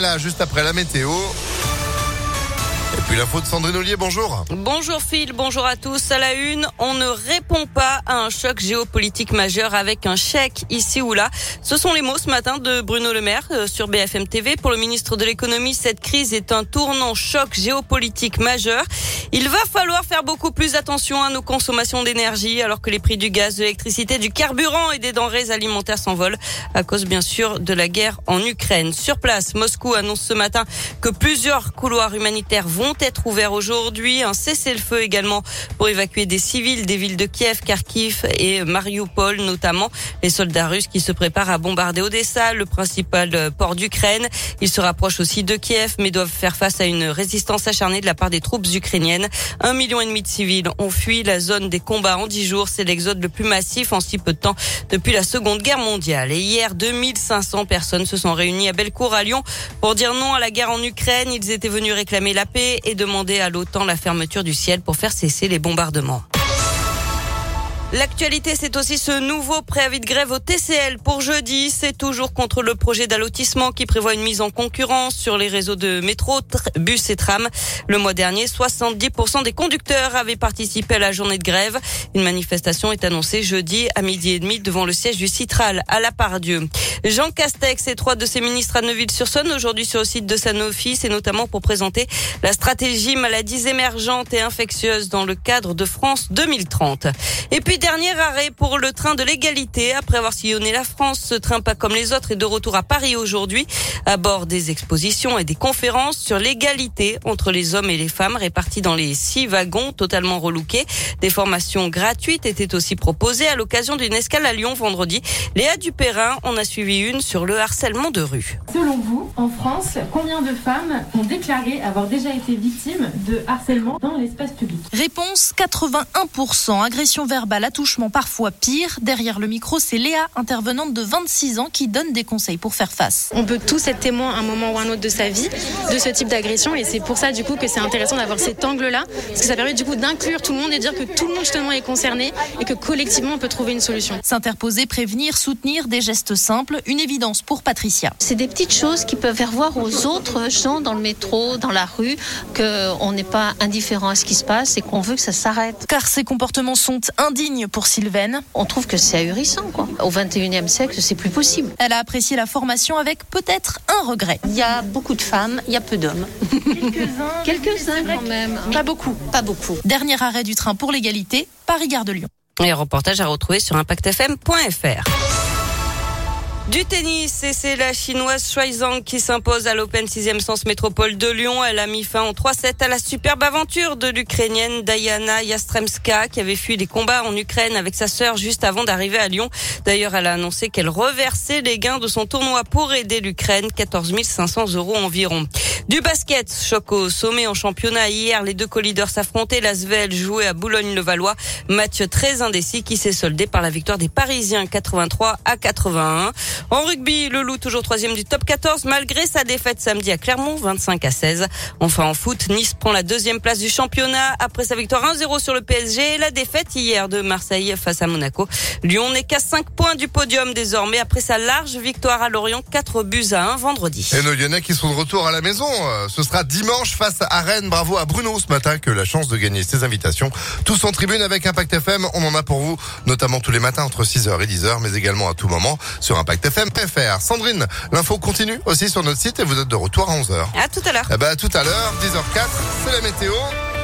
là juste après la météo. Et puis l'info de Sandrine Ollier, bonjour. Bonjour Phil, bonjour à tous. À la une, on ne répond pas à un choc géopolitique majeur avec un chèque ici ou là. Ce sont les mots ce matin de Bruno Le Maire euh, sur BFM TV. Pour le ministre de l'économie, cette crise est un tournant choc géopolitique majeur. Il va falloir faire beaucoup plus attention à nos consommations d'énergie alors que les prix du gaz, de l'électricité, du carburant et des denrées alimentaires s'envolent à cause bien sûr de la guerre en Ukraine. Sur place, Moscou annonce ce matin que plusieurs couloirs humanitaires vont être ouverts aujourd'hui. Un cessez-le-feu également pour évacuer des civils des villes de Kiev, Kharkiv et Mariupol notamment. Les soldats russes qui se préparent à bombarder Odessa, le principal port d'Ukraine. Ils se rapprochent aussi de Kiev mais doivent faire face à une résistance acharnée de la part des troupes ukrainiennes. Un million et demi de civils ont fui la zone des combats en dix jours. C'est l'exode le plus massif en si peu de temps depuis la Seconde Guerre mondiale. Et hier, 2500 personnes se sont réunies à Belcourt à Lyon pour dire non à la guerre en Ukraine. Ils étaient venus réclamer la paix et demander à l'OTAN la fermeture du ciel pour faire cesser les bombardements. L'actualité, c'est aussi ce nouveau préavis de grève au TCL pour jeudi. C'est toujours contre le projet d'allotissement qui prévoit une mise en concurrence sur les réseaux de métro, bus et tram. Le mois dernier, 70% des conducteurs avaient participé à la journée de grève. Une manifestation est annoncée jeudi à midi et demi devant le siège du Citral à La Pardieu. Jean Castex et trois de ses ministres à Neuville-sur-Saône aujourd'hui sur le site de Sanofi, et notamment pour présenter la stratégie maladies émergentes et infectieuses dans le cadre de France 2030. Et puis dernier arrêt pour le train de l'égalité. Après avoir sillonné la France, ce train pas comme les autres est de retour à Paris aujourd'hui à bord des expositions et des conférences sur l'égalité entre les hommes et les femmes répartis dans les six wagons totalement relookés. Des formations gratuites étaient aussi proposées à l'occasion d'une escale à Lyon vendredi. Léa Dupérin en a suivi une sur le harcèlement de rue. Selon vous, en France, combien de femmes ont déclaré avoir déjà été victimes de harcèlement dans l'espace public? Réponse 81%. Agression verbale, attouchement parfois pire. Derrière le micro, c'est Léa, intervenante de 26 ans, qui donne des conseils pour faire face. On peut tous être témoin à un moment ou un autre de sa vie de ce type d'agression et c'est pour ça du coup que c'est intéressant d'avoir cet angle-là parce que ça permet du coup d'inclure tout le monde et dire que tout le monde justement est concerné et que collectivement on peut trouver une solution. S'interposer, prévenir, soutenir, des gestes simples, une évidence pour Patricia. C'est des petites choses qui peuvent faire voir aux autres gens dans le métro, dans la rue, qu'on n'est pas indifférent à ce qui se passe et qu'on veut que ça s'arrête. Car ces comportements sont indignes pour Sylvaine. On trouve que c'est ahurissant, quoi. Au 21e siècle, c'est plus possible. Elle a apprécié la formation avec peut-être un regret. Il y a beaucoup de femmes, il y a peu d'hommes. Quelques-uns. Quelques-uns quand même. Pas beaucoup. Pas beaucoup. Dernier arrêt du train pour l'égalité, Paris-Gare de Lyon. Et un reportage à retrouver sur impactfm.fr. Du tennis, et c'est la chinoise Shuai Zhang qui s'impose à l'Open 6e Sens Métropole de Lyon. Elle a mis fin en 3-7 à la superbe aventure de l'Ukrainienne Diana Yastremska qui avait fui les combats en Ukraine avec sa sœur juste avant d'arriver à Lyon. D'ailleurs, elle a annoncé qu'elle reversait les gains de son tournoi pour aider l'Ukraine, 14 500 euros environ. Du basket, choc au sommet en championnat. Hier, les deux co-leaders s'affrontaient. L'Asvel jouait à Boulogne-le-Valois. Match très indécis qui s'est soldé par la victoire des Parisiens 83 à 81. En rugby, le Loup toujours troisième du top 14 malgré sa défaite samedi à Clermont 25 à 16. Enfin en foot, Nice prend la deuxième place du championnat après sa victoire 1-0 sur le PSG et la défaite hier de Marseille face à Monaco. Lyon n'est qu'à 5 points du podium désormais après sa large victoire à Lorient 4 buts à 1 vendredi. Et nos Lyonnais qui sont de retour à la maison. Euh, Ce sera dimanche face à Rennes. Bravo à Bruno ce matin que la chance de gagner ses invitations. Tous en tribune avec Impact FM. On en a pour vous, notamment tous les matins entre 6h et 10h, mais également à tout moment sur impactfm.fr. Sandrine, l'info continue aussi sur notre site et vous êtes de retour à 11h. À tout à l'heure. Eh ben, à tout à l'heure, 10h04, c'est la météo.